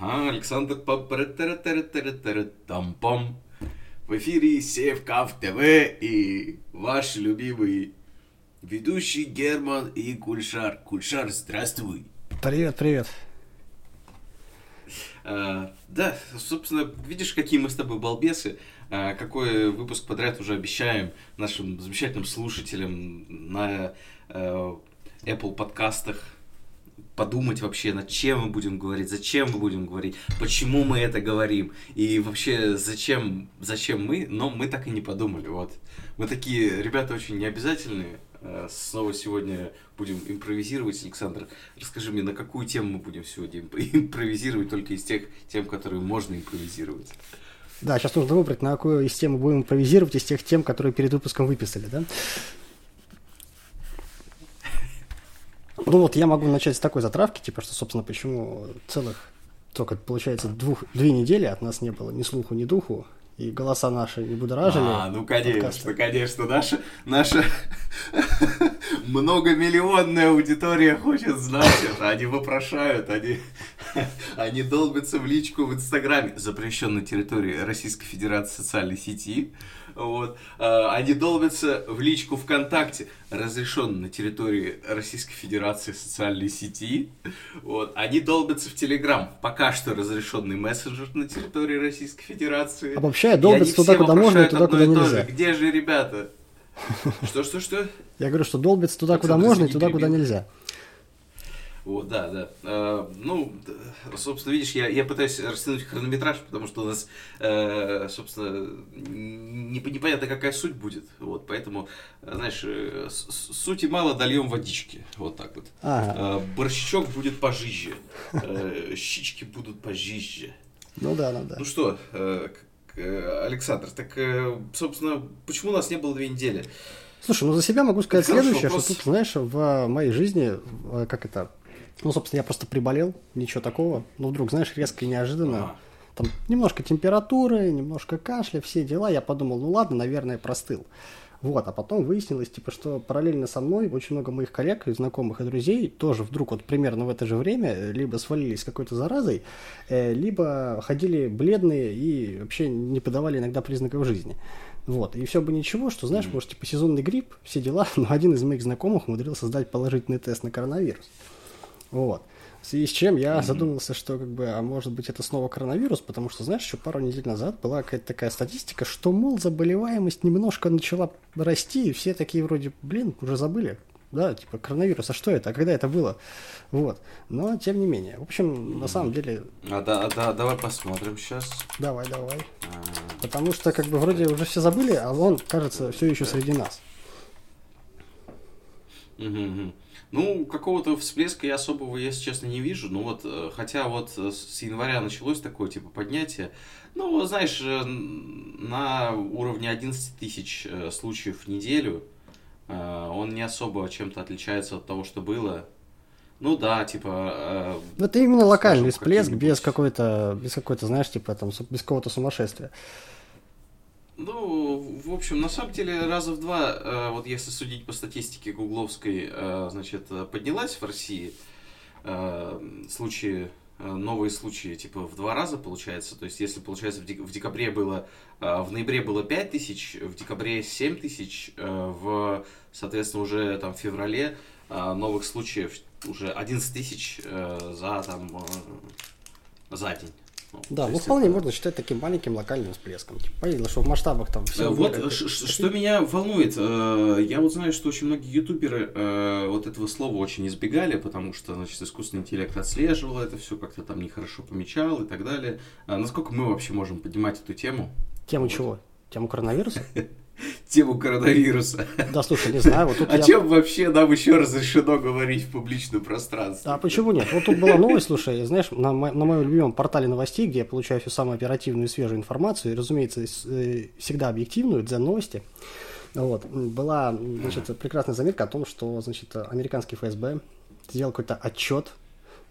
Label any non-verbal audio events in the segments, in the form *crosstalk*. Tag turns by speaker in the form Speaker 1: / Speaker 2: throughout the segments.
Speaker 1: Ага, Александр Тампом. В эфире Севкав ТВ и ваш любимый ведущий Герман и Кульшар. Кульшар, здравствуй.
Speaker 2: Привет, привет.
Speaker 1: А, да, собственно, видишь, какие мы с тобой балбесы. А, какой выпуск подряд уже обещаем нашим замечательным слушателям на а, Apple подкастах, подумать вообще, над чем мы будем говорить, зачем мы будем говорить, почему мы это говорим, и вообще зачем, зачем мы, но мы так и не подумали, вот. Мы такие ребята очень необязательные, э, снова сегодня будем импровизировать. Александр, расскажи мне, на какую тему мы будем сегодня *laughs* импровизировать, только из тех тем, которые можно импровизировать.
Speaker 2: Да, сейчас нужно выбрать, на какую из тем мы будем импровизировать, из тех тем, которые перед выпуском выписали, да? Ну вот я могу начать с такой затравки, типа, что, собственно, почему целых, только получается, двух, две недели от нас не было ни слуху, ни духу, и голоса наши не будоражили.
Speaker 1: А, ну конечно, подкасты. конечно, наша, наша *laughs* многомиллионная аудитория хочет знать это, они вопрошают, они, *laughs* они долбятся в личку в Инстаграме, запрещенной территории Российской Федерации социальной сети, вот. А, они долбятся в личку ВКонтакте, разрешен на территории Российской Федерации социальной сети. Вот. Они долбятся в Телеграм, пока что разрешенный мессенджер на территории Российской Федерации.
Speaker 2: Обобщая, долбятся туда, куда можно, и туда, куда нельзя.
Speaker 1: Где же ребята? Что, что, что?
Speaker 2: Я говорю, что долбится туда, куда можно, и туда, куда нельзя.
Speaker 1: Вот, да, да. Э, ну, собственно, видишь, я, я пытаюсь растянуть хронометраж, потому что у нас, э, собственно, не, непонятно, какая суть будет. Вот, поэтому, знаешь, э, сути мало, дольем водички. Вот так вот. Ага. Э, борщичок будет пожиже. Э, щички будут пожиже.
Speaker 2: Ну да, ну да.
Speaker 1: Ну что, э, э, Александр, так, э, собственно, почему у нас не было две недели?
Speaker 2: Слушай, ну за себя могу сказать следующее, вопрос. что тут, знаешь, в моей жизни, э, как это, ну, собственно, я просто приболел, ничего такого. Но вдруг, знаешь, резко и неожиданно. Там немножко температуры, немножко кашля, все дела. Я подумал, ну ладно, наверное, простыл. Вот, а потом выяснилось, типа, что параллельно со мной очень много моих коллег и знакомых и друзей тоже вдруг вот примерно в это же время либо свалились какой-то заразой, э, либо ходили бледные и вообще не подавали иногда признаков жизни. Вот, и все бы ничего, что, знаешь, может, типа, сезонный грипп, все дела, *laughs* но один из моих знакомых умудрился сдать положительный тест на коронавирус. Вот. В связи с чем я mm-hmm. задумался, что как бы, а может быть это снова коронавирус, потому что, знаешь, еще пару недель назад была какая-то такая статистика, что, мол, заболеваемость немножко начала расти, и все такие вроде, блин, уже забыли, да, типа коронавирус, а что это, а когда это было? Вот. Но тем не менее. В общем, на самом деле.
Speaker 1: А да, да, давай посмотрим сейчас.
Speaker 2: Давай, давай. А... Потому что, как бы, вроде уже все забыли, а он, кажется, все еще среди нас.
Speaker 1: Угу. Ну, какого-то всплеска я особого, если честно, не вижу. Ну вот, э, хотя вот э, с января началось такое, типа, поднятие. Ну, знаешь, э, на уровне 11 тысяч случаев в неделю он не особо чем-то отличается от того, что было. Ну да, типа...
Speaker 2: Ну, это именно локальный всплеск без какой-то, без какой-то, знаешь, типа, там, без какого-то сумасшествия.
Speaker 1: Ну, в общем, на самом деле раза в два, э, вот если судить по статистике гугловской, э, значит, поднялась в России э, случаи, новые случаи, типа в два раза получается. То есть, если получается в декабре было, в ноябре было 5 тысяч, в декабре 7 тысяч, в, соответственно, уже там в феврале новых случаев уже 11 тысяч за там за день.
Speaker 2: Ну, да, ну вполне это... можно считать таким маленьким локальным всплеском. Типа, понятно, что в масштабах там
Speaker 1: все. Вот это... что меня волнует, э, я вот знаю, что очень многие ютуберы э, вот этого слова очень избегали, потому что, значит, искусственный интеллект отслеживал это все, как-то там нехорошо помечал и так далее. А насколько мы вообще можем поднимать эту тему?
Speaker 2: Тему вот. чего? Тему коронавируса? *laughs*
Speaker 1: тему коронавируса.
Speaker 2: Да, слушай, не знаю. Вот
Speaker 1: тут О я... чем вообще нам еще разрешено говорить в публичном пространстве?
Speaker 2: А почему нет? Вот тут была новость, слушай, знаешь, на, мо- на моем любимом портале новостей, где я получаю всю самую оперативную и свежую информацию, и, разумеется, э, всегда объективную, для новости. Вот, была, значит, прекрасная заметка о том, что, значит, американский ФСБ сделал какой-то отчет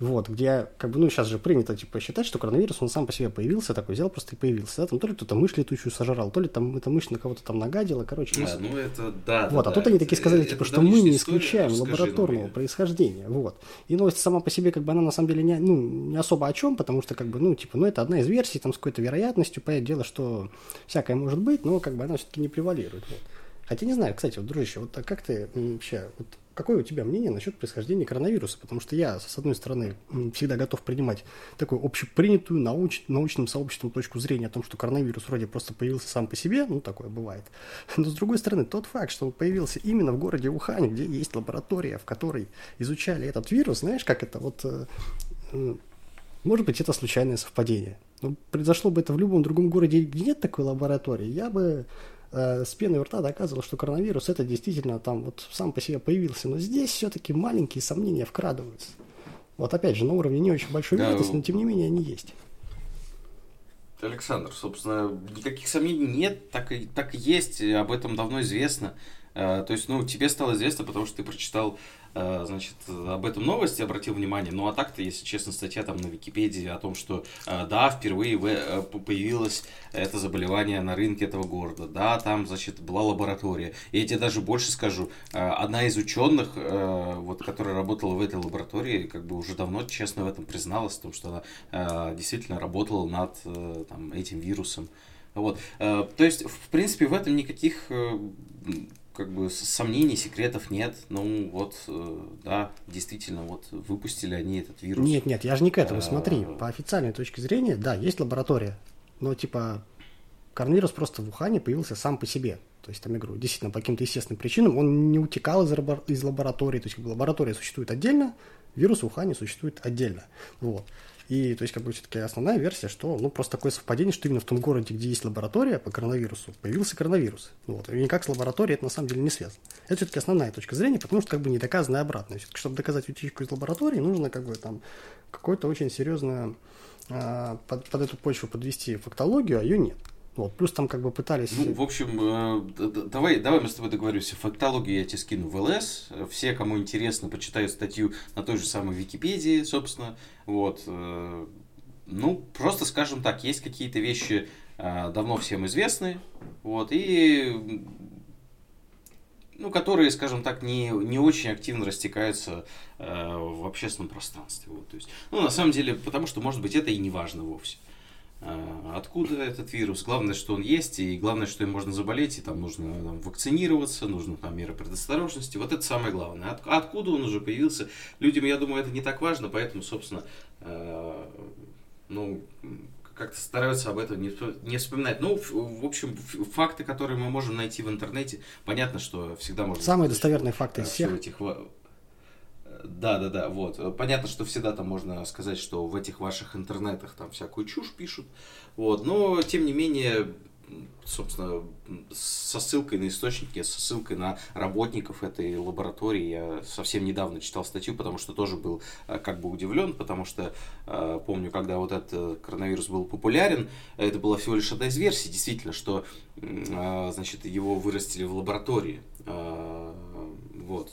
Speaker 2: вот, где, как бы, ну, сейчас же принято, типа, считать, что коронавирус, он сам по себе появился, такой взял просто и появился, да, там то ли кто-то мышь летучую сожрал, то ли там эта мышь на кого-то там нагадила, короче.
Speaker 1: Да, ну, это, да,
Speaker 2: Вот,
Speaker 1: да,
Speaker 2: а тут
Speaker 1: да,
Speaker 2: они такие сказали,
Speaker 1: это
Speaker 2: типа, что мы не исключаем
Speaker 1: расскажи,
Speaker 2: лабораторного
Speaker 1: ну,
Speaker 2: происхождения, вот. И новость сама по себе, как бы, она на самом деле не, ну, не особо о чем, потому что, как бы, ну, типа, ну, это одна из версий, там, с какой-то вероятностью, понятное дело, что всякое может быть, но, как бы, она все-таки не превалирует, вот. Хотя не знаю, кстати, вот, дружище, вот а как ты вообще, вот, какое у тебя мнение насчет происхождения коронавируса? Потому что я, с одной стороны, всегда готов принимать такую общепринятую науч, научным сообществом точку зрения о том, что коронавирус вроде просто появился сам по себе, ну, такое бывает. *laughs* Но, с другой стороны, тот факт, что он появился именно в городе Ухане, где есть лаборатория, в которой изучали этот вирус, знаешь, как это вот... Э, может быть, это случайное совпадение. Но произошло бы это в любом другом городе, где нет такой лаборатории, я бы э, с пеной у рта доказывал, что коронавирус это действительно там вот сам по себе появился. Но здесь все-таки маленькие сомнения вкрадываются. Вот опять же, на уровне не очень большой вероятности, но тем не менее они есть.
Speaker 1: Александр, собственно, никаких сомнений нет, так и, так и есть, об этом давно известно. Э, то есть, ну, тебе стало известно, потому что ты прочитал Э, значит, об этом новости обратил внимание. Ну, а так-то, если честно, статья там на Википедии о том, что э, да, впервые появилось это заболевание на рынке этого города. Да, там, значит, была лаборатория. И я тебе даже больше скажу, одна из ученых, вот, которая работала в этой лаборатории, как бы уже давно честно в этом призналась, в том, что она действительно работала над там, этим вирусом. Вот. То есть, в принципе, в этом никаких как бы сомнений, секретов нет. Ну вот, э, да, действительно, вот выпустили они этот вирус.
Speaker 2: Нет, нет, я же не к этому. Смотри, по официальной точке зрения, да, есть лаборатория, но типа коронавирус просто в Ухане появился сам по себе. То есть, там, я говорю, действительно, по каким-то естественным причинам он не утекал из, из лаборатории. То есть, лаборатория существует отдельно, вирус в Ухане существует отдельно. Вот. И, то есть, как бы, все-таки основная версия, что, ну, просто такое совпадение, что именно в том городе, где есть лаборатория по коронавирусу, появился коронавирус. Вот. И никак с лабораторией это на самом деле не связано. Это все-таки основная точка зрения, потому что, как бы, не доказано обратно. Все-таки, чтобы доказать утечку из лаборатории, нужно, как бы, там, какой-то очень серьезно а, под, под эту почву подвести фактологию, а ее нет. Вот, плюс там как бы пытались...
Speaker 1: Ну, в общем, э, давай, давай мы с тобой договоримся. Фактологию я тебе скину в ЛС. Все, кому интересно, почитают статью на той же самой Википедии, собственно. Вот. Э, ну, просто скажем так, есть какие-то вещи э, давно всем известны. Вот, и ну, которые, скажем так, не, не очень активно растекаются э, в общественном пространстве. Вот, то есть, ну, на самом деле, потому что, может быть, это и не важно вовсе. А, откуда этот вирус. Главное, что он есть, и главное, что им можно заболеть, и там нужно там, вакцинироваться, нужно там меры предосторожности. Вот это самое главное. От, откуда он уже появился? Людям, я думаю, это не так важно, поэтому, собственно, э, ну, как-то стараются об этом не, не вспоминать. Ну, в, в общем, факты, которые мы можем найти в интернете, понятно, что всегда можно...
Speaker 2: Самые достоверные факты из всех.
Speaker 1: Этих да, да, да, вот. Понятно, что всегда там можно сказать, что в этих ваших интернетах там всякую чушь пишут, вот, но тем не менее, собственно, со ссылкой на источники, со ссылкой на работников этой лаборатории. Я совсем недавно читал статью, потому что тоже был э, как бы удивлен, потому что э, помню, когда вот этот коронавирус был популярен, это была всего лишь одна из версий, действительно, что э, значит, его вырастили в лаборатории. Вот.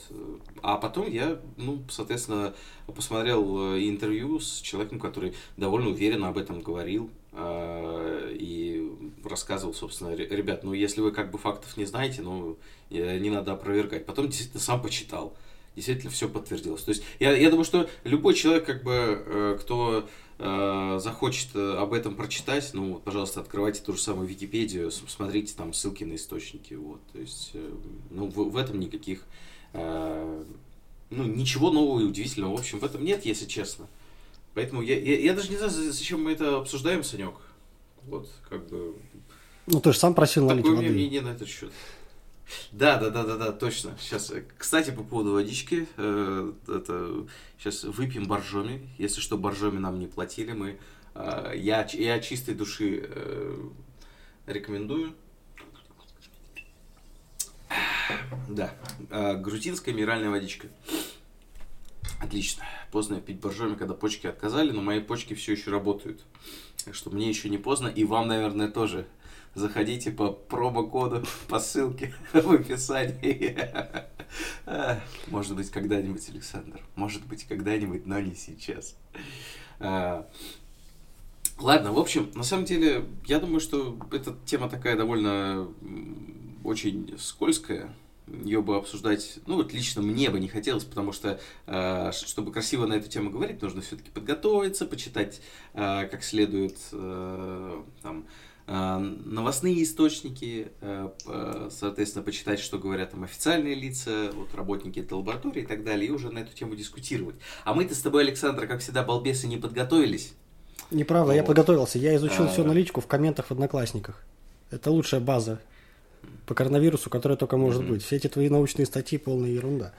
Speaker 1: А потом я, ну, соответственно, посмотрел э, интервью с человеком, который довольно уверенно об этом говорил э, и рассказывал, собственно, ребят, ну, если вы как бы фактов не знаете, ну, не надо опровергать. Потом действительно сам почитал. Действительно все подтвердилось. То есть я, я думаю, что любой человек, как бы, э, кто захочет об этом прочитать, ну, пожалуйста, открывайте ту же самую Википедию, смотрите там ссылки на источники. Вот. То есть, ну, в, в этом никаких Э, ну, ничего нового и удивительного, в общем, в этом нет, если честно. Поэтому я, я, я даже не знаю, зачем мы это обсуждаем, Санек. Вот, как бы...
Speaker 2: Ну, ты же сам просил налить
Speaker 1: Такое воды. мнение на этот счет. Да, да, да, да, да, точно. Сейчас, э, кстати, по поводу водички, э, это сейчас выпьем боржоми. Если что, боржоми нам не платили, мы, э, я, я чистой души э, рекомендую. Да. А, грузинская минеральная водичка. Отлично. Поздно пить боржоми, когда почки отказали, но мои почки все еще работают. Так что мне еще не поздно, и вам, наверное, тоже. Заходите по промокоду, по ссылке *laughs* в описании. *laughs* Может быть, когда-нибудь, Александр. Может быть, когда-нибудь, но не сейчас. А, ладно, в общем, на самом деле, я думаю, что эта тема такая довольно очень скользкая. Ее бы обсуждать, ну вот лично мне бы не хотелось, потому что, э, чтобы красиво на эту тему говорить, нужно все-таки подготовиться, почитать э, как следует э, там, новостные источники, соответственно, почитать, что говорят там официальные лица, вот, работники этой лаборатории и так далее, и уже на эту тему дискутировать. А мы-то с тобой, Александр, как всегда, балбесы, не подготовились.
Speaker 2: Неправда, вот. я подготовился. Я изучил а... всю аналитику в комментах в Одноклассниках. Это лучшая база по коронавирусу, которая только может mm-hmm. быть. Все эти твои научные статьи полная ерунда.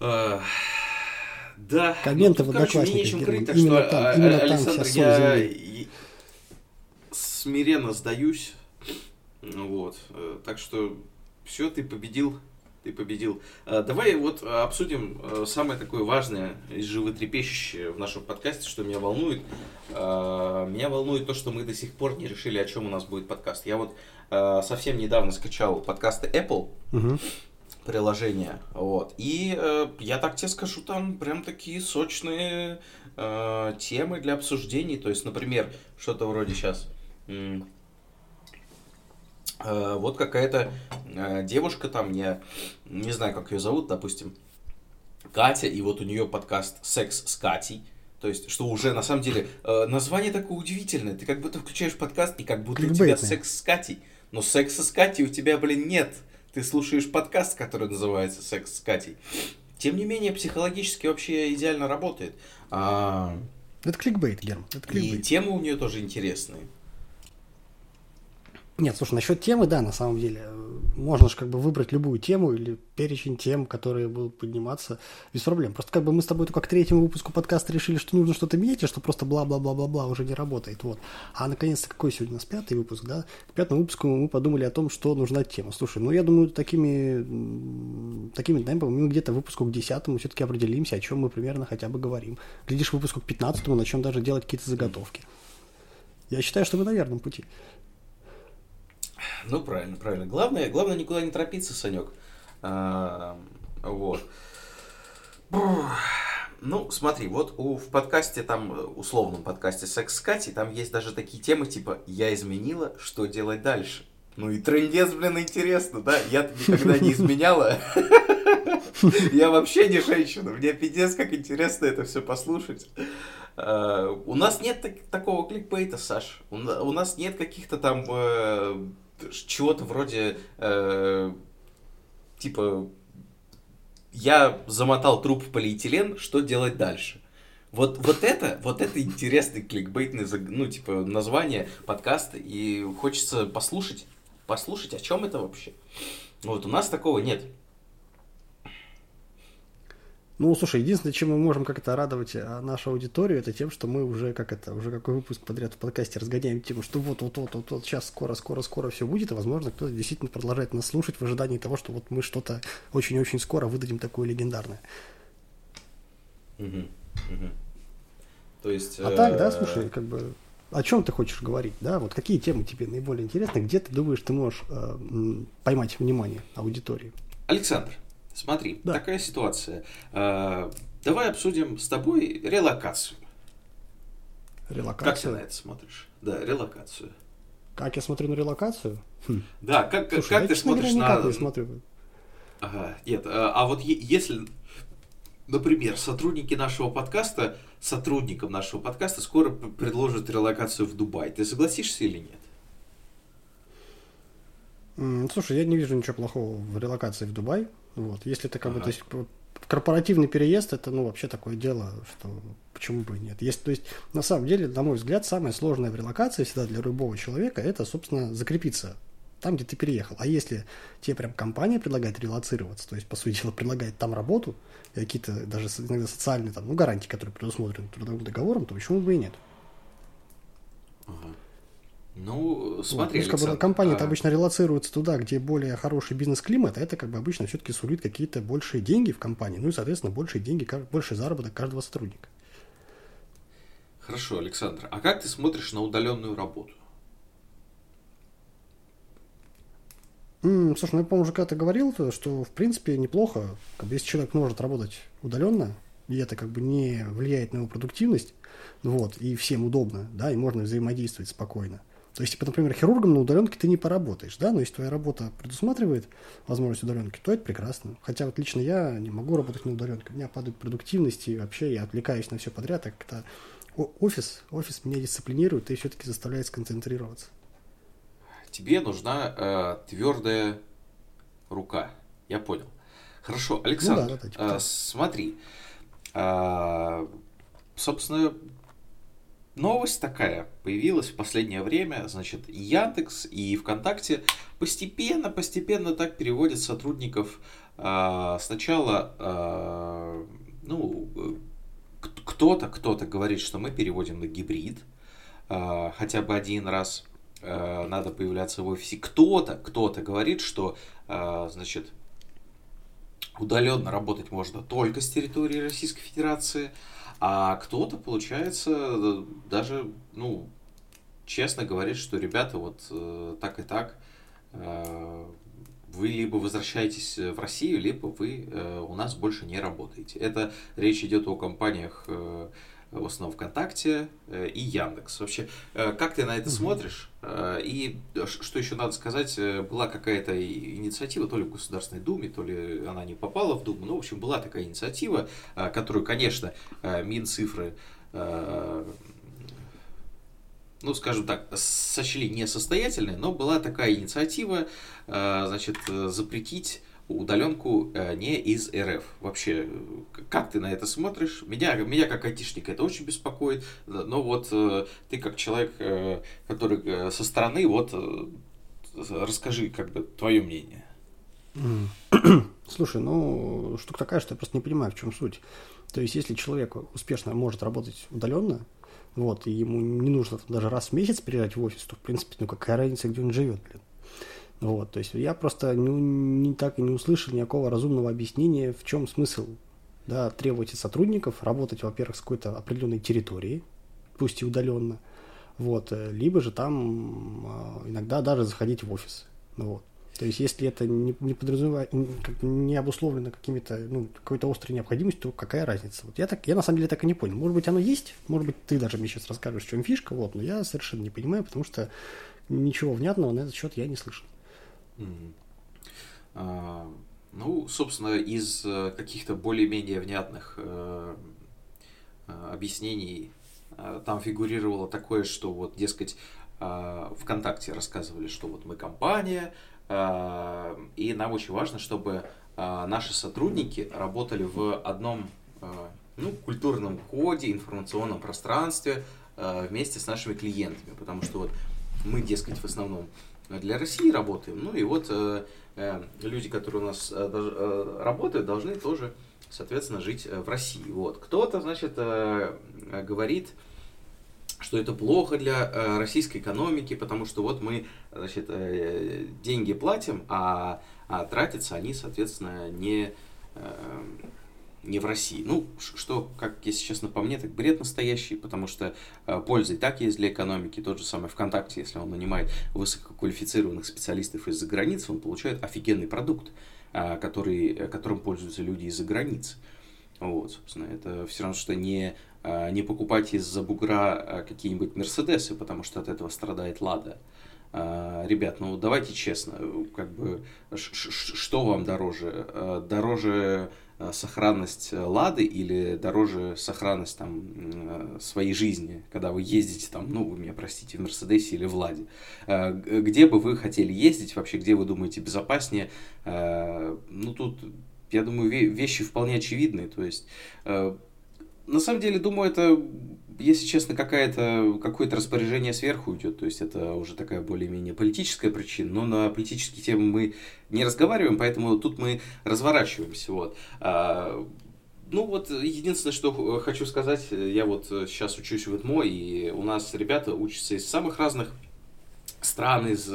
Speaker 1: Uh... Да.
Speaker 2: Комменты ну, в Одноклассниках. Мне нечем
Speaker 1: крыть, именно что, там, а, именно Александр, там я смиренно сдаюсь. Вот. Э, так что все, ты победил. Ты победил. Э, давай вот обсудим э, самое такое важное и животрепещущее в нашем подкасте, что меня волнует. Меня волнует то, что мы до сих пор не решили, о чем у нас будет подкаст. Я вот совсем недавно скачал подкасты Apple. Угу приложение. Вот. И э, я так тебе скажу, там прям такие сочные э, темы для обсуждений. То есть, например, что-то вроде сейчас. Э, вот какая-то э, девушка там, я не знаю, как ее зовут, допустим, Катя, и вот у нее подкаст «Секс с Катей». То есть, что уже на самом деле э, название такое удивительное. Ты как будто включаешь подкаст, и как будто Кликбейтный. у тебя секс с Катей. Но секса с Катей у тебя, блин, нет ты слушаешь подкаст, который называется «Секс с Катей». Тем не менее, психологически вообще идеально работает. А...
Speaker 2: Это кликбейт, Герм. Это кликбейт.
Speaker 1: И темы у нее тоже интересные.
Speaker 2: Нет, слушай, насчет темы, да, на самом деле. Можно же как бы выбрать любую тему или перечень тем, которые будут подниматься без проблем. Просто как бы мы с тобой только к третьему выпуску подкаста решили, что нужно что-то менять, и что просто бла-бла-бла-бла-бла уже не работает. Вот. А наконец-то какой сегодня у нас пятый выпуск, да? К пятому выпуску мы подумали о том, что нужна тема. Слушай, ну я думаю, такими, такими темпами мы где-то выпуску к десятому все-таки определимся, о чем мы примерно хотя бы говорим. Глядишь, выпуску к пятнадцатому начнем даже делать какие-то заготовки. Я считаю, что мы на верном пути.
Speaker 1: Ну, правильно, правильно. Главное, главное никуда не торопиться, Санек. А, вот. Ну, смотри, вот у, в подкасте, там, условном подкасте «Секс с Катей», там есть даже такие темы, типа «Я изменила, что делать дальше?» Ну и трендец, блин, интересно, да? Я никогда не изменяла. *laughs* Я вообще не женщина. Мне пиздец, как интересно это все послушать. А, у нас нет такого кликбейта, Саш. У нас нет каких-то там э, чего-то вроде э, типа я замотал труп в полиэтилен, что делать дальше? Вот, вот это, вот это интересный кликбейтный, ну, типа, название подкаста, и хочется послушать, послушать, о чем это вообще. Вот у нас такого нет.
Speaker 2: Ну, слушай, единственное, чем мы можем как-то радовать а, нашу аудиторию, это тем, что мы уже, как это, уже какой выпуск подряд в подкасте разгоняем тему, что вот, вот, вот, вот, вот сейчас скоро, скоро, скоро все будет, и, возможно, кто-то действительно продолжает нас слушать в ожидании того, что вот мы что-то очень-очень скоро выдадим такое легендарное.
Speaker 1: Угу, угу. То есть...
Speaker 2: А так, да, э, слушай, как бы, о чем ты хочешь говорить, да, вот какие темы тебе наиболее интересны, где ты думаешь, ты можешь э, поймать внимание аудитории?
Speaker 1: Александр, Смотри, да. такая ситуация. А, давай обсудим с тобой релокацию.
Speaker 2: Релокацию?
Speaker 1: Как ты на это смотришь? Да, релокацию.
Speaker 2: Как я смотрю на релокацию?
Speaker 1: Хм. Да, как, Слушай, как ты смотришь на...
Speaker 2: не смотрю.
Speaker 1: Ага, нет, а, а вот если, например, сотрудники нашего подкаста, сотрудникам нашего подкаста скоро предложат релокацию в Дубай, ты согласишься или нет?
Speaker 2: Слушай, я не вижу ничего плохого в релокации в Дубай. Вот. Если это как ага. бы, то есть, корпоративный переезд, это, ну, вообще такое дело, что почему бы и нет. Есть, то есть, на самом деле, на мой взгляд, самое сложное в релокации всегда для любого человека, это, собственно, закрепиться там, где ты переехал. А если тебе прям компания предлагает релацироваться, то есть, по сути дела, предлагает там работу, какие-то даже иногда социальные там, ну, гарантии, которые предусмотрены трудовым договором, то почему бы и нет?
Speaker 1: Ага. Ну, смотри,
Speaker 2: вот, как бы компании а... обычно релацируются туда, где более хороший бизнес-климат, а это как бы обычно все-таки сулит какие-то большие деньги в компании, ну и, соответственно, большие деньги, больше заработок каждого сотрудника.
Speaker 1: Хорошо, Александр. А как ты смотришь на удаленную работу?
Speaker 2: Mm, слушай, ну я, по-моему, уже когда-то говорил, что в принципе неплохо, как бы, если человек может работать удаленно, и это как бы не влияет на его продуктивность, вот, и всем удобно, да, и можно взаимодействовать спокойно. То есть, типа, например, хирургом на удаленке ты не поработаешь, да, но если твоя работа предусматривает возможность удаленки, то это прекрасно. Хотя вот лично я не могу работать на удаленке, у меня падает продуктивность, и вообще я отвлекаюсь на все подряд, так как-то офис, офис меня дисциплинирует и все-таки заставляет сконцентрироваться.
Speaker 1: Тебе нужна э, твердая рука. Я понял. Хорошо, Александр, ну, да, да, типа э, смотри. Э, собственно, новость такая появилась в последнее время. Значит, Яндекс и ВКонтакте постепенно, постепенно так переводят сотрудников. Э, сначала, э, ну, кто-то, кто-то говорит, что мы переводим на гибрид, э, хотя бы один раз э, надо появляться в офисе. Кто-то, кто-то говорит, что, э, значит, удаленно работать можно только с территории Российской Федерации, а кто-то, получается, даже, ну, честно говорит, что ребята вот э, так и так, э, вы либо возвращаетесь в Россию, либо вы э, у нас больше не работаете. Это речь идет о компаниях э, в основном ВКонтакте э, и Яндекс. Вообще, э, как ты на это смотришь? Э, и что еще надо сказать, была какая-то инициатива, то ли в Государственной Думе, то ли она не попала в Думу, ну, в общем, была такая инициатива, которую, конечно, Минцифры ну, скажем так, сочли несостоятельной, но была такая инициатива, значит, запретить удаленку э, не из РФ. Вообще, как ты на это смотришь? Меня, меня как айтишника это очень беспокоит, но вот э, ты как человек, э, который со стороны, вот расскажи как бы твое мнение. *clears throat*
Speaker 2: Слушай, ну, штука такая, что я просто не понимаю, в чем суть. То есть, если человек успешно может работать удаленно, вот, и ему не нужно даже раз в месяц приезжать в офис, то, в принципе, ну, какая разница, где он живет, блин. Вот, то есть я просто не, не так и не услышал никакого разумного объяснения, в чем смысл да, требовать от сотрудников работать, во-первых, с какой-то определенной территории, пусть и удаленно, вот, э, либо же там а, иногда даже заходить в офис. Ну, вот. То есть, если это не, не подразумевает, не обусловлено какими-то, ну, какой-то острой необходимостью, то какая разница? Вот я так, я на самом деле так и не понял. Может быть, оно есть, может быть, ты даже мне сейчас расскажешь, в чем фишка, вот, но я совершенно не понимаю, потому что ничего внятного на этот счет я не слышал.
Speaker 1: А, ну, собственно, из э, каких-то более-менее внятных э, э, объяснений там фигурировало такое, что вот, дескать, ВКонтакте рассказывали, что вот мы компания, и нам очень важно, чтобы наши сотрудники работали в одном ну, культурном коде, информационном пространстве вместе с нашими клиентами, потому что вот мы, дескать, в основном для России работаем. Ну и вот э, э, люди, которые у нас э, э, работают, должны тоже, соответственно, жить э, в России. Вот. Кто-то, значит, э, говорит, что это плохо для э, российской экономики, потому что вот мы, значит, э, деньги платим, а, а тратятся они, соответственно, не... Э, не в России. Ну, что, как если честно по мне, так бред настоящий, потому что э, польза и так есть для экономики. Тот же самый ВКонтакте, если он нанимает высококвалифицированных специалистов из-за границы, он получает офигенный продукт, э, который, которым пользуются люди из-за границы. Вот, собственно, это все равно, что не, э, не покупать из-за бугра э, какие-нибудь Мерседесы, потому что от этого страдает Лада. Uh, ребят, ну давайте честно, как бы, что вам дороже? Uh, дороже Э, сохранность э, Лады или дороже сохранность там э, своей жизни, когда вы ездите там, ну, вы меня простите, в Мерседесе или в Ладе. Где бы вы хотели ездить вообще, где вы думаете безопаснее? Ну, тут, я думаю, вещи вполне очевидные, то есть на самом деле, думаю, это, если честно, какая-то, какое-то распоряжение сверху идет. То есть это уже такая более-менее политическая причина. Но на политические темы мы не разговариваем, поэтому тут мы разворачиваемся. Вот. А, ну вот, единственное, что хочу сказать, я вот сейчас учусь в ИТМО, и у нас ребята учатся из самых разных стран, из,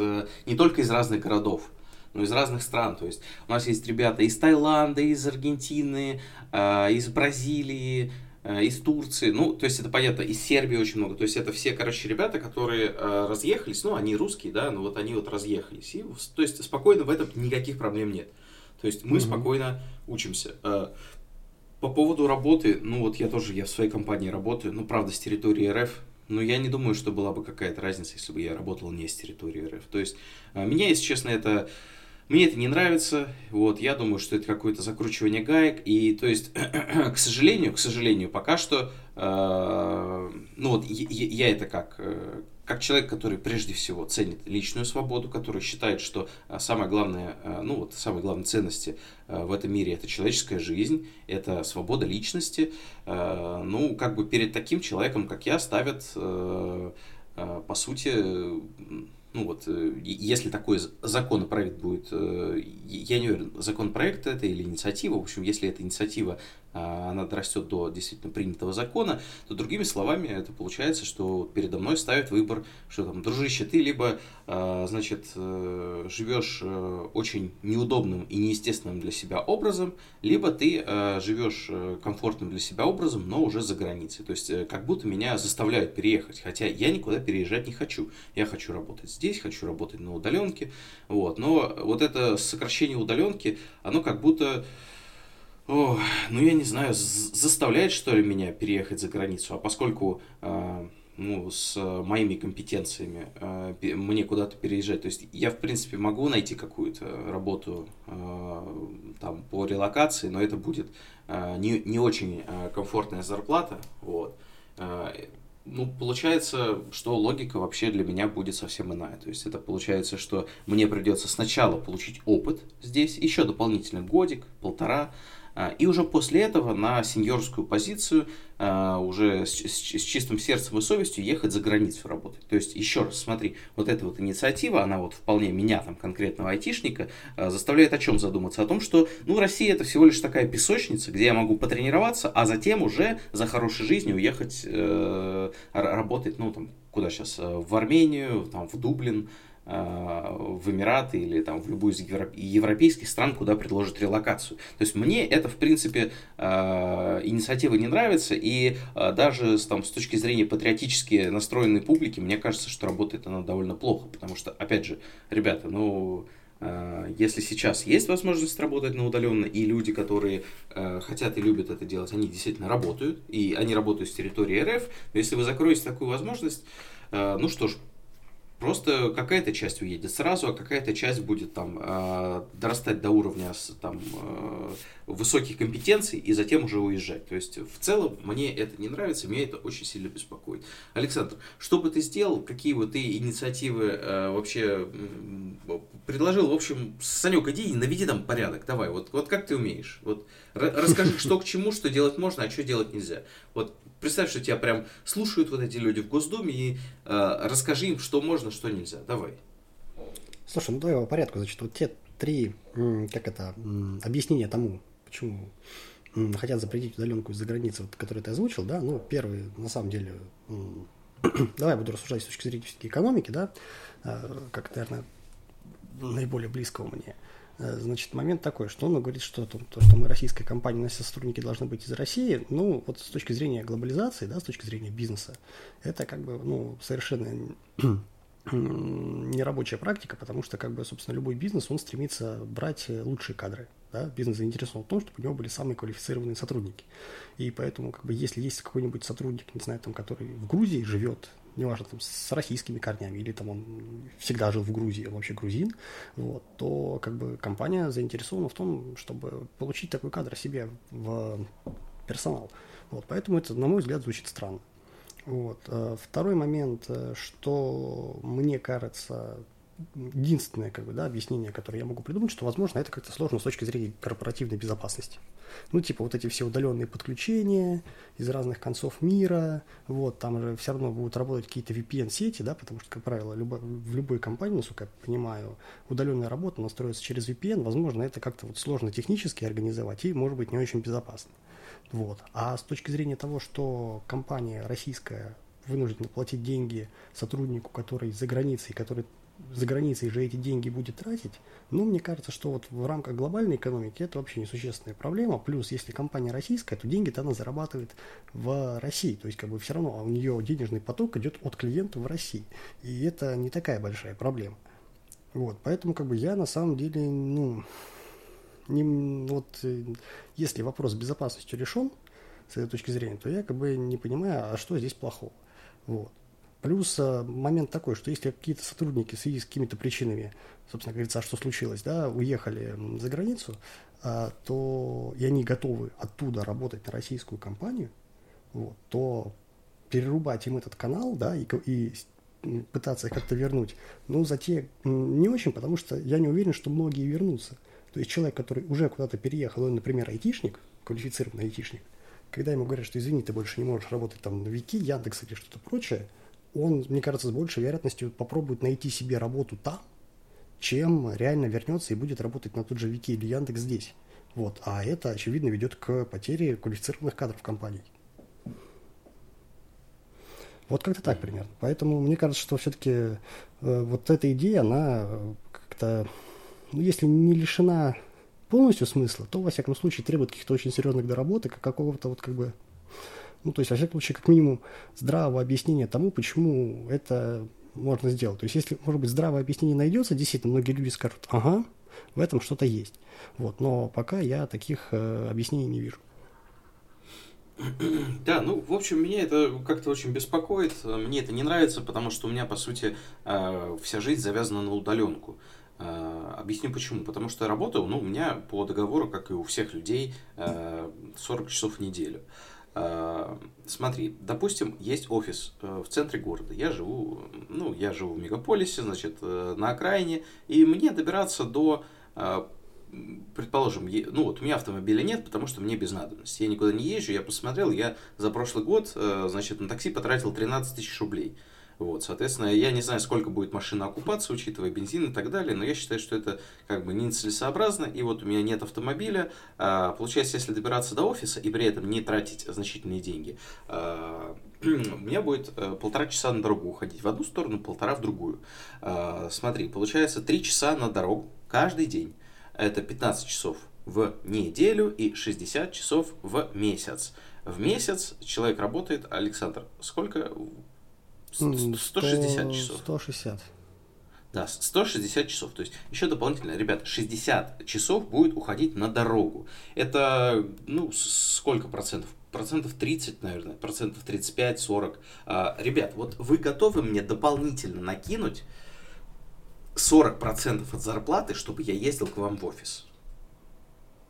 Speaker 1: не только из разных городов, но из разных стран. То есть у нас есть ребята из Таиланда, из Аргентины, а, из Бразилии, из Турции, ну, то есть это понятно, из Сербии очень много, то есть это все, короче, ребята, которые э, разъехались, ну, они русские, да, но вот они вот разъехались, и, то есть спокойно в этом никаких проблем нет, то есть мы mm-hmm. спокойно учимся. Э, по поводу работы, ну, вот я тоже, я в своей компании работаю, ну, правда, с территории РФ, но я не думаю, что была бы какая-то разница, если бы я работал не с территории РФ, то есть э, меня, если честно, это мне это не нравится, вот, я думаю, что это какое-то закручивание гаек, и, то есть, *clears throat* к сожалению, к сожалению, пока что, э, ну вот, я, я это как, э, как человек, который прежде всего ценит личную свободу, который считает, что э, самое главное, э, ну вот, самые главные ценности э, в этом мире это человеческая жизнь, это свобода личности, ну, как бы перед таким человеком, как я, ставят, по сути, ну вот, э, если такой законопроект будет, э, я не уверен, законопроект это или инициатива, в общем, если эта инициатива она дорастет до действительно принятого закона, то другими словами это получается, что передо мной ставят выбор, что там, дружище, ты либо, а, значит, э, живешь э, очень неудобным и неестественным для себя образом, либо ты э, живешь комфортным для себя образом, но уже за границей. То есть как будто меня заставляют переехать, хотя я никуда переезжать не хочу. Я хочу работать здесь, хочу работать на удаленке, вот. Но вот это сокращение удаленки, оно как будто о, ну, я не знаю, заставляет, что ли, меня переехать за границу. А поскольку э, ну, с моими компетенциями э, мне куда-то переезжать, то есть я, в принципе, могу найти какую-то работу э, там, по релокации, но это будет э, не, не очень э, комфортная зарплата. Вот. Э, ну, получается, что логика вообще для меня будет совсем иная. То есть это получается, что мне придется сначала получить опыт здесь, еще дополнительный годик, полтора, и уже после этого на сеньорскую позицию а, уже с, с, с чистым сердцем и совестью ехать за границу работать. То есть, еще раз, смотри, вот эта вот инициатива, она вот вполне меня, там, конкретного айтишника, а, заставляет о чем задуматься? О том, что, ну, Россия это всего лишь такая песочница, где я могу потренироваться, а затем уже за хорошей жизнью уехать э, работать, ну, там, куда сейчас, э, в Армению, там, в Дублин, в Эмираты или там, в любую из европейских стран, куда предложат релокацию. То есть мне это, в принципе, э, инициатива не нравится, и э, даже там, с точки зрения патриотически настроенной публики, мне кажется, что работает она довольно плохо, потому что, опять же, ребята, ну, если сейчас есть возможность работать на удаленно, и люди, которые э, хотят и любят это делать, они действительно работают, и они работают с территории РФ, но если вы закроете такую возможность, э, ну что ж, Просто какая-то часть уедет сразу, а какая-то часть будет там э, дорастать до уровня там, э, высоких компетенций и затем уже уезжать. То есть в целом мне это не нравится, меня это очень сильно беспокоит. Александр, что бы ты сделал, какие бы ты инициативы э, вообще предложил? В общем, Санек, иди и наведи там порядок, давай, вот, вот как ты умеешь. Вот расскажи, *laughs* что к чему, что делать можно, а что делать нельзя. Вот представь, что тебя прям слушают вот эти люди в Госдуме и э, расскажи им, что можно, что нельзя. Давай.
Speaker 2: Слушай, ну давай по порядку. Значит, вот те три, как это, объяснения тому, почему хотят запретить удаленку из-за границы, вот, которые ты озвучил, да, ну, первый, на самом деле, *clears throat* давай я буду рассуждать с точки зрения экономики, да, э, как, наверное, наиболее близкого мне. Э, значит, момент такой, что он говорит, что то, то, что мы российская компания, наши сотрудники должны быть из России, ну, вот с точки зрения глобализации, да, с точки зрения бизнеса, это как бы, ну, совершенно нерабочая практика, потому что, как бы, собственно, любой бизнес, он стремится брать лучшие кадры, да, бизнес заинтересован в том, чтобы у него были самые квалифицированные сотрудники. И поэтому, как бы, если есть какой-нибудь сотрудник, не знаю, там, который в Грузии живет, неважно, там, с российскими корнями, или там он всегда жил в Грузии, он вообще грузин, вот, то как бы компания заинтересована в том, чтобы получить такой кадр себе в персонал. Вот, поэтому это, на мой взгляд, звучит странно. Вот. Э, второй момент, э, что мне кажется, единственное как бы, да, объяснение, которое я могу придумать, что, возможно, это как-то сложно с точки зрения корпоративной безопасности. Ну, типа вот эти все удаленные подключения из разных концов мира, вот, там же все равно будут работать какие-то VPN-сети, да, потому что, как правило, любо, в любой компании, насколько я понимаю, удаленная работа настроится через VPN, возможно, это как-то вот сложно технически организовать и, может быть, не очень безопасно. Вот. А с точки зрения того, что компания российская вынуждена платить деньги сотруднику, который за границей, который за границей же эти деньги будет тратить, ну, мне кажется, что вот в рамках глобальной экономики это вообще несущественная проблема. Плюс, если компания российская, то деньги-то она зарабатывает в России. То есть, как бы все равно у нее денежный поток идет от клиента в России. И это не такая большая проблема. Вот, поэтому как бы я на самом деле, ну, не, вот, э, если вопрос с безопасностью решен, с этой точки зрения, то я как бы не понимаю, а что здесь плохого. Вот. Плюс а, момент такой, что если какие-то сотрудники в связи с какими-то причинами, собственно говорится, а что случилось, да, уехали за границу, а, то и они готовы оттуда работать на российскую компанию, вот, то перерубать им этот канал, да, и, и пытаться как-то вернуть, ну, затея не очень, потому что я не уверен, что многие вернутся. То есть человек, который уже куда-то переехал, он, например, айтишник, квалифицированный айтишник, когда ему говорят, что извини, ты больше не можешь работать там на Вики, Яндекс или что-то прочее, он, мне кажется, с большей вероятностью попробует найти себе работу там, чем реально вернется и будет работать на тот же Вики или Яндекс здесь. Вот. А это, очевидно, ведет к потере квалифицированных кадров компаний. Вот как-то так примерно. Поэтому мне кажется, что все-таки э, вот эта идея, она как-то, ну, если не лишена полностью смысла, то, во всяком случае, требует каких-то очень серьезных доработок, какого-то вот как бы ну, то есть, во всяком случае, как минимум, здравого объяснения тому, почему это можно сделать. То есть, если, может быть, здравое объяснение найдется, действительно, многие люди скажут, ага, в этом что-то есть. Вот, но пока я таких э, объяснений не вижу.
Speaker 1: Да, ну, в общем, меня это как-то очень беспокоит. Мне это не нравится, потому что у меня, по сути, э, вся жизнь завязана на удаленку. Э, объясню почему. Потому что я работаю, ну, у меня по договору, как и у всех людей, 40 часов в неделю. А, смотри, допустим, есть офис э, в центре города. Я живу, ну, я живу в мегаполисе, значит, э, на окраине, и мне добираться до э, предположим, ну вот у меня автомобиля нет, потому что мне без надобности. Я никуда не езжу, я посмотрел, я за прошлый год, значит, на такси потратил 13 тысяч рублей. Вот, соответственно, я не знаю, сколько будет машина окупаться, учитывая бензин и так далее, но я считаю, что это как бы нецелесообразно, и вот у меня нет автомобиля. А, получается, если добираться до офиса и при этом не тратить значительные деньги, а, *clears throat* у меня будет а, полтора часа на дорогу уходить в одну сторону, полтора в другую. А, смотри, получается три часа на дорогу каждый день. Это 15 часов в неделю и 60 часов в месяц. В месяц человек работает, Александр, сколько 160 часов.
Speaker 2: 160.
Speaker 1: Да, 160 часов. То есть еще дополнительно, ребят, 60 часов будет уходить на дорогу. Это, ну, сколько процентов? Процентов 30, наверное, процентов 35-40. А, ребят, вот вы готовы мне дополнительно накинуть 40% от зарплаты, чтобы я ездил к вам в офис?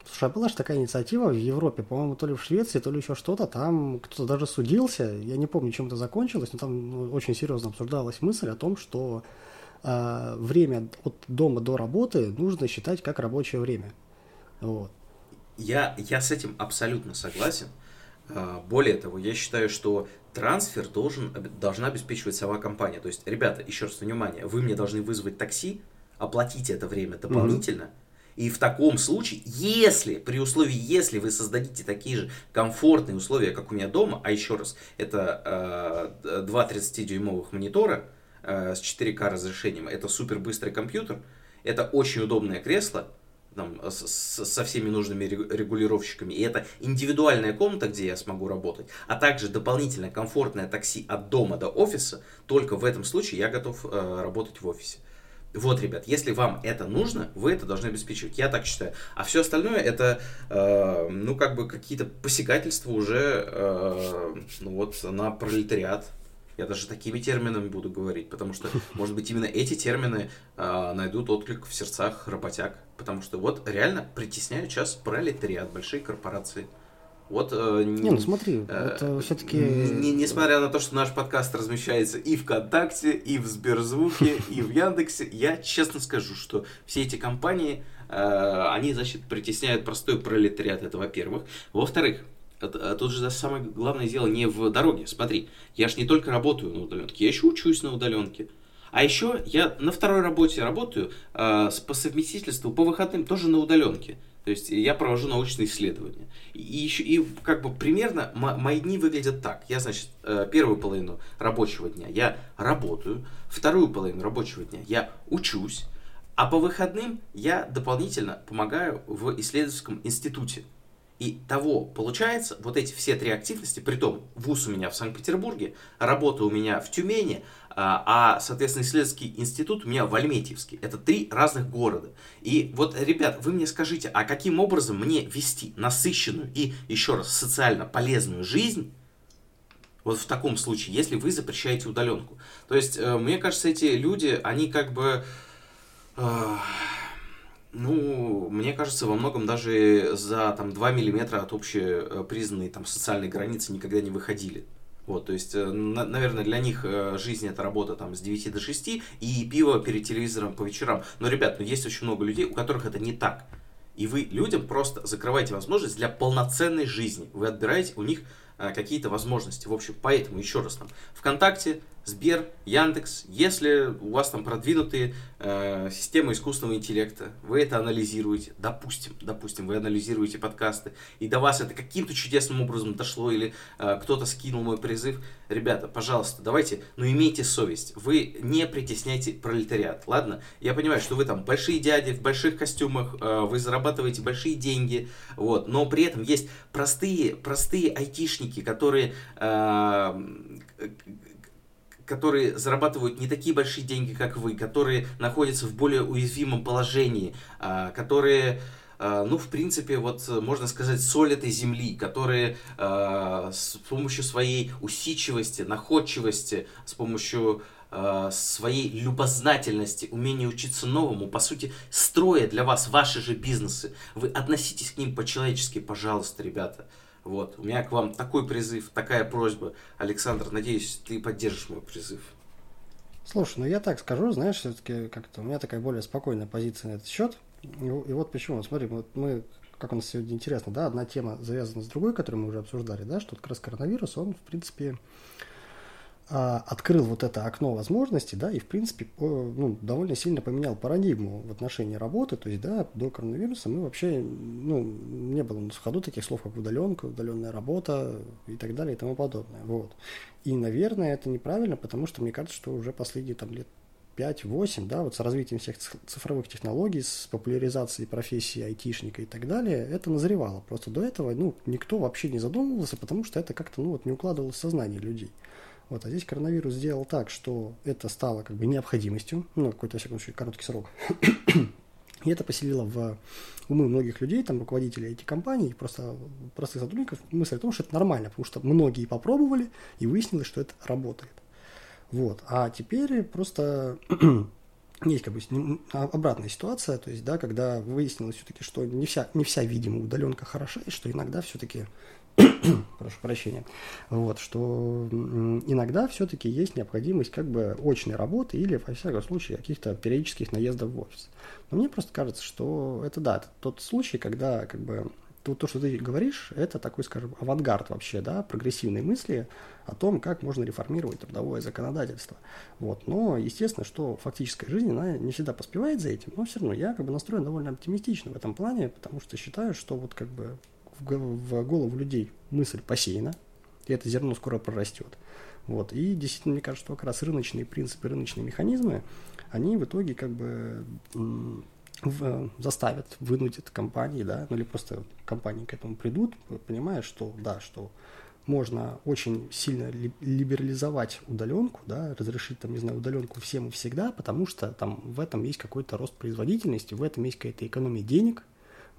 Speaker 2: Слушай, а была же такая инициатива в Европе, по-моему, то ли в Швеции, то ли еще что-то, там кто-то даже судился, я не помню, чем это закончилось, но там ну, очень серьезно обсуждалась мысль о том, что э, время от дома до работы нужно считать как рабочее время. Вот.
Speaker 1: Я, я с этим абсолютно согласен. А, более того, я считаю, что трансфер должен, должна обеспечивать сама компания. То есть, ребята, еще раз внимание, вы мне должны вызвать такси, оплатить это время дополнительно, mm-hmm и в таком случае, если, при условии, если вы создадите такие же комфортные условия, как у меня дома, а еще раз, это э, два 30-дюймовых монитора э, с 4К разрешением, это супер быстрый компьютер, это очень удобное кресло, там, с, со всеми нужными регулировщиками. И это индивидуальная комната, где я смогу работать, а также дополнительное комфортное такси от дома до офиса. Только в этом случае я готов э, работать в офисе. Вот, ребят, если вам это нужно, вы это должны обеспечивать. Я так считаю. А все остальное это, э, ну, как бы какие-то посягательства уже, э, ну, вот, на пролетариат. Я даже такими терминами буду говорить, потому что, *laughs* может быть, именно эти термины э, найдут отклик в сердцах работяг. Потому что вот реально притесняют сейчас пролетариат, большие корпорации. Вот,
Speaker 2: э, не, ну смотри, э, это все-таки...
Speaker 1: Не, несмотря на то, что наш подкаст размещается и ВКонтакте, и в Сберзвуке, *laughs* и в Яндексе, я честно скажу, что все эти компании, э, они, значит, притесняют простой пролетариат, это во-первых. Во-вторых, э, тут же самое главное дело не в дороге. Смотри, я же не только работаю на удаленке, я еще учусь на удаленке. А еще я на второй работе работаю э, по совместительству по выходным тоже на удаленке. То есть я провожу научные исследования. И, еще, и как бы примерно мои дни выглядят так. Я, значит, э, первую половину рабочего дня я работаю, вторую половину рабочего дня я учусь, а по выходным я дополнительно помогаю в исследовательском институте. И того получается, вот эти все три активности, при том вуз у меня в Санкт-Петербурге, работа у меня в Тюмени, а, а, соответственно, исследовательский институт у меня в Альметьевске. Это три разных города. И вот, ребят, вы мне скажите, а каким образом мне вести насыщенную и, еще раз, социально полезную жизнь, вот в таком случае, если вы запрещаете удаленку. То есть, э, мне кажется, эти люди, они как бы... Ну, мне кажется, во многом даже за там 2 миллиметра от общепризнанной э, там социальной границы никогда не выходили. Вот, то есть, э, на, наверное, для них э, жизнь это работа там с 9 до 6 и пиво перед телевизором по вечерам. Но, ребят, ну есть очень много людей, у которых это не так. И вы людям просто закрываете возможность для полноценной жизни. Вы отбираете у них какие-то возможности. В общем, поэтому еще раз там ВКонтакте, Сбер, Яндекс, если у вас там продвинутые э, системы искусственного интеллекта, вы это анализируете, допустим, допустим, вы анализируете подкасты, и до вас это каким-то чудесным образом дошло, или э, кто-то скинул мой призыв, ребята, пожалуйста, давайте, ну имейте совесть, вы не притесняйте пролетариат, ладно? Я понимаю, что вы там большие дяди в больших костюмах, э, вы зарабатываете большие деньги, вот, но при этом есть простые, простые айтишники, которые э, которые зарабатывают не такие большие деньги, как вы, которые находятся в более уязвимом положении, а, которые а, ну, в принципе, вот можно сказать, соль этой земли, которые э, с помощью своей усидчивости, находчивости, с помощью своей любознательности, умения учиться новому, по сути, строя для вас ваши же бизнесы. Вы относитесь к ним по-человечески, пожалуйста, ребята. Вот, у меня к вам такой призыв, такая просьба. Александр, надеюсь, ты поддержишь мой призыв.
Speaker 2: Слушай, ну я так скажу, знаешь, все-таки как-то у меня такая более спокойная позиция на этот счет. И, и вот почему, смотри, вот мы, как у нас сегодня интересно, да, одна тема завязана с другой, которую мы уже обсуждали, да, что как раз коронавирус, он, в принципе, открыл вот это окно возможностей, да, и, в принципе, ну, довольно сильно поменял парадигму в отношении работы, то есть, да, до коронавируса мы вообще, ну, не было в ходу таких слов, как удаленка, удаленная работа и так далее и тому подобное, вот. И, наверное, это неправильно, потому что мне кажется, что уже последние там лет 5-8, да, вот с развитием всех цифровых технологий, с популяризацией профессии айтишника и так далее, это назревало. Просто до этого, ну, никто вообще не задумывался, потому что это как-то, ну, вот не укладывалось в сознание людей. Вот, а здесь коронавирус сделал так, что это стало как бы необходимостью, ну, какой-то, во всяком случае, короткий срок. *clears throat* И это поселило в умы многих людей, там, руководителей этих компаний, просто простых сотрудников, мысль о том, что это нормально, потому что многие попробовали, и выяснилось, что это работает. Вот. А теперь просто *clears throat* есть как бы а, обратная ситуация, то есть, да, когда выяснилось все-таки, что не вся, не вся, видимо, удаленка хороша, и что иногда все-таки *coughs* прошу прощения, вот, что иногда все-таки есть необходимость как бы очной работы или, во всяком случае, каких-то периодических наездов в офис. Но мне просто кажется, что это, да, это тот случай, когда как бы то, то, что ты говоришь, это такой, скажем, авангард вообще, да, прогрессивной мысли о том, как можно реформировать трудовое законодательство. Вот. Но, естественно, что фактическая жизнь, она не всегда поспевает за этим, но все равно я как бы настроен довольно оптимистично в этом плане, потому что считаю, что вот как бы в голову людей мысль посеяна, и это зерно скоро прорастет. Вот. И действительно, мне кажется, что как раз рыночные принципы, рыночные механизмы, они в итоге как бы в, заставят, вынудят компании, да, ну или просто компании к этому придут, понимая, что да, что можно очень сильно либерализовать удаленку, да, разрешить там, не знаю, удаленку всем и всегда, потому что там в этом есть какой-то рост производительности, в этом есть какая-то экономия денег,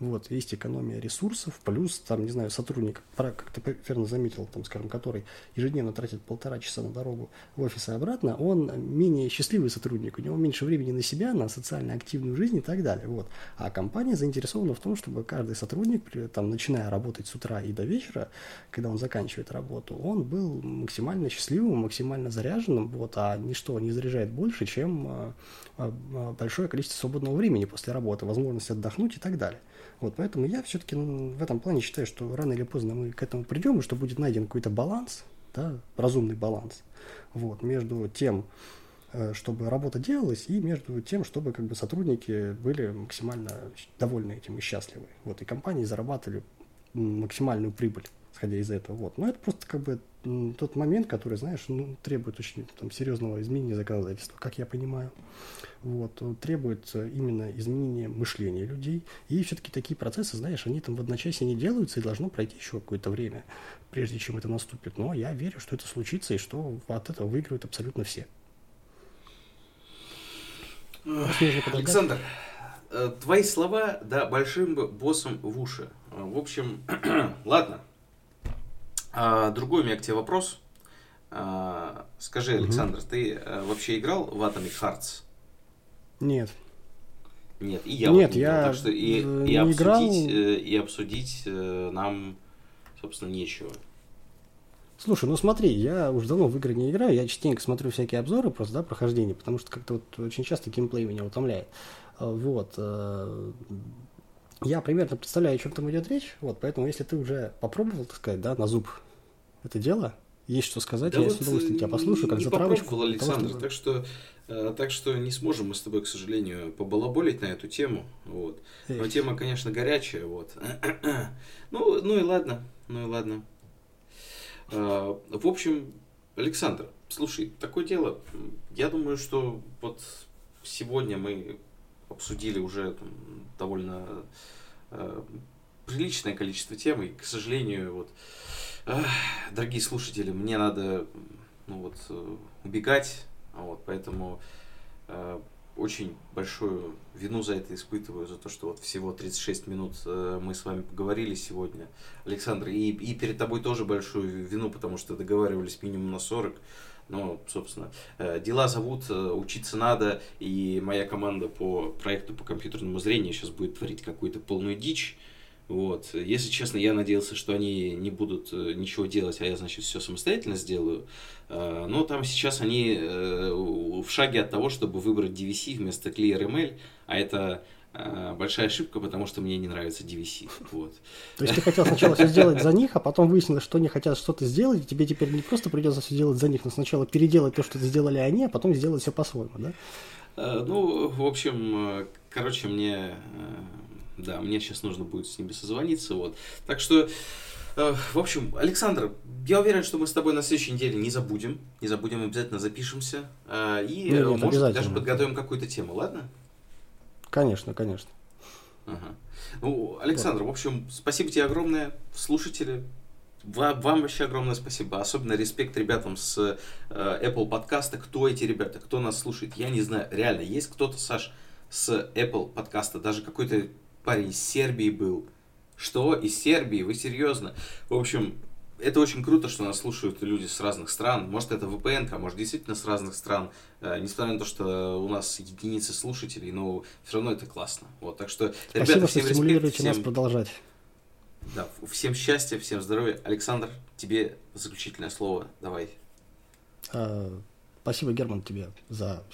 Speaker 2: вот, есть экономия ресурсов, плюс, там, не знаю, сотрудник, как ты верно заметил, там, скажем, который ежедневно тратит полтора часа на дорогу в офис и обратно, он менее счастливый сотрудник, у него меньше времени на себя, на социально активную жизнь и так далее. Вот. А компания заинтересована в том, чтобы каждый сотрудник, там, начиная работать с утра и до вечера, когда он заканчивает работу, он был максимально счастливым, максимально заряженным, вот, а ничто не заряжает больше, чем а, а, большое количество свободного времени после работы, возможность отдохнуть и так далее. Вот, поэтому я все-таки в этом плане считаю, что рано или поздно мы к этому придем, и что будет найден какой-то баланс, да, разумный баланс, вот, между тем, э, чтобы работа делалась, и между тем, чтобы как бы сотрудники были максимально довольны этим и счастливы. Вот, и компании зарабатывали максимальную прибыль, исходя из этого. Вот. Но это просто как бы тот момент, который, знаешь, ну, требует очень там, серьезного изменения законодательства, как я понимаю. Вот, требует именно изменения мышления людей. И все-таки такие процессы, знаешь, они там в одночасье не делаются, и должно пройти еще какое-то время, прежде чем это наступит. Но я верю, что это случится, и что от этого выиграют абсолютно все.
Speaker 1: Александр, э, твои слова, да, большим боссом в уши. В общем, *clears throat* ладно, а, другой у меня к тебе вопрос. А, скажи, Александр, угу. ты а, вообще играл в Atomic Hearts?
Speaker 2: Нет.
Speaker 1: Нет, и я
Speaker 2: Нет, вот не я
Speaker 1: так что и,
Speaker 2: не
Speaker 1: и обсудить,
Speaker 2: играл.
Speaker 1: Э, и обсудить э, нам, собственно, нечего.
Speaker 2: Слушай, ну смотри, я уже давно в игры не играю, я частенько смотрю всякие обзоры просто, да, прохождения, потому что как-то вот очень часто геймплей меня утомляет. Вот я примерно представляю, о чем там идет речь, вот, поэтому если ты уже попробовал, так сказать, да, на зуб это дело, есть что сказать, да я вот с удовольствием тебя послушаю, как
Speaker 1: не
Speaker 2: затравочку.
Speaker 1: Александр, того, так что э, так что не сможем мы с тобой, к сожалению, побалаболить на эту тему, вот. Но Эх. тема, конечно, горячая, вот. *clears throat* ну, ну и ладно, ну и ладно. Э, в общем, Александр, слушай, такое дело, я думаю, что вот сегодня мы обсудили уже там, довольно э, приличное количество тем, и, к сожалению, вот, э, дорогие слушатели, мне надо ну, вот, э, убегать, вот, поэтому э, очень большую вину за это испытываю, за то, что вот всего 36 минут э, мы с вами поговорили сегодня, Александр, и, и перед тобой тоже большую вину, потому что договаривались минимум на 40, но, собственно, э, дела зовут, э, учиться надо, и моя команда по проекту по компьютерному зрению сейчас будет творить какую-то полную дичь. Вот. Если честно, я надеялся, что они не будут э, ничего делать, а я, значит, все самостоятельно сделаю. Но там сейчас они в шаге от того, чтобы выбрать DVC вместо ClearML, а это большая ошибка, потому что мне не нравится DVC. Вот.
Speaker 2: То есть ты хотел сначала все сделать за них, а потом выяснилось, что они хотят что-то сделать, и тебе теперь не просто придется все делать за них, но сначала переделать то, что сделали они, а потом сделать все по-своему, да?
Speaker 1: А, ну, в общем, короче, мне, да, мне сейчас нужно будет с ними созвониться, вот. Так что, в общем, Александр, я уверен, что мы с тобой на следующей неделе не забудем, не забудем, обязательно запишемся, и,
Speaker 2: нет,
Speaker 1: может, даже подготовим какую-то тему, ладно?
Speaker 2: Конечно, конечно.
Speaker 1: Ага. Ну, Александр, вот. в общем, спасибо тебе огромное, слушатели. Вам, вам вообще огромное спасибо. Особенно респект ребятам с э, Apple подкаста. Кто эти ребята, кто нас слушает, я не знаю. Реально, есть кто-то, Саш, с Apple подкаста, даже какой-то парень из Сербии был. Что? Из Сербии? Вы серьезно? В общем, это очень круто, что нас слушают люди с разных стран. Может, это VPN, а может, действительно с разных стран. Э, несмотря на то, что у нас единицы слушателей, но все равно это классно. Вот, так что,
Speaker 2: Спасибо, ребята, всем что респект, всем... нас продолжать.
Speaker 1: Да, всем счастья, всем здоровья. Александр, тебе заключительное слово. Давай.
Speaker 2: А, спасибо, Герман, тебе за,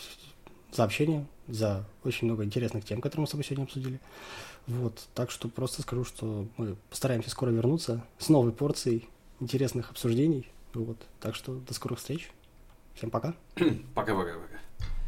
Speaker 2: за общение, за очень много интересных тем, которые мы с тобой сегодня обсудили. Вот, так что просто скажу, что мы постараемся скоро вернуться с новой порцией интересных обсуждений. Вот. Так что до скорых встреч. Всем пока.
Speaker 1: Пока-пока-пока.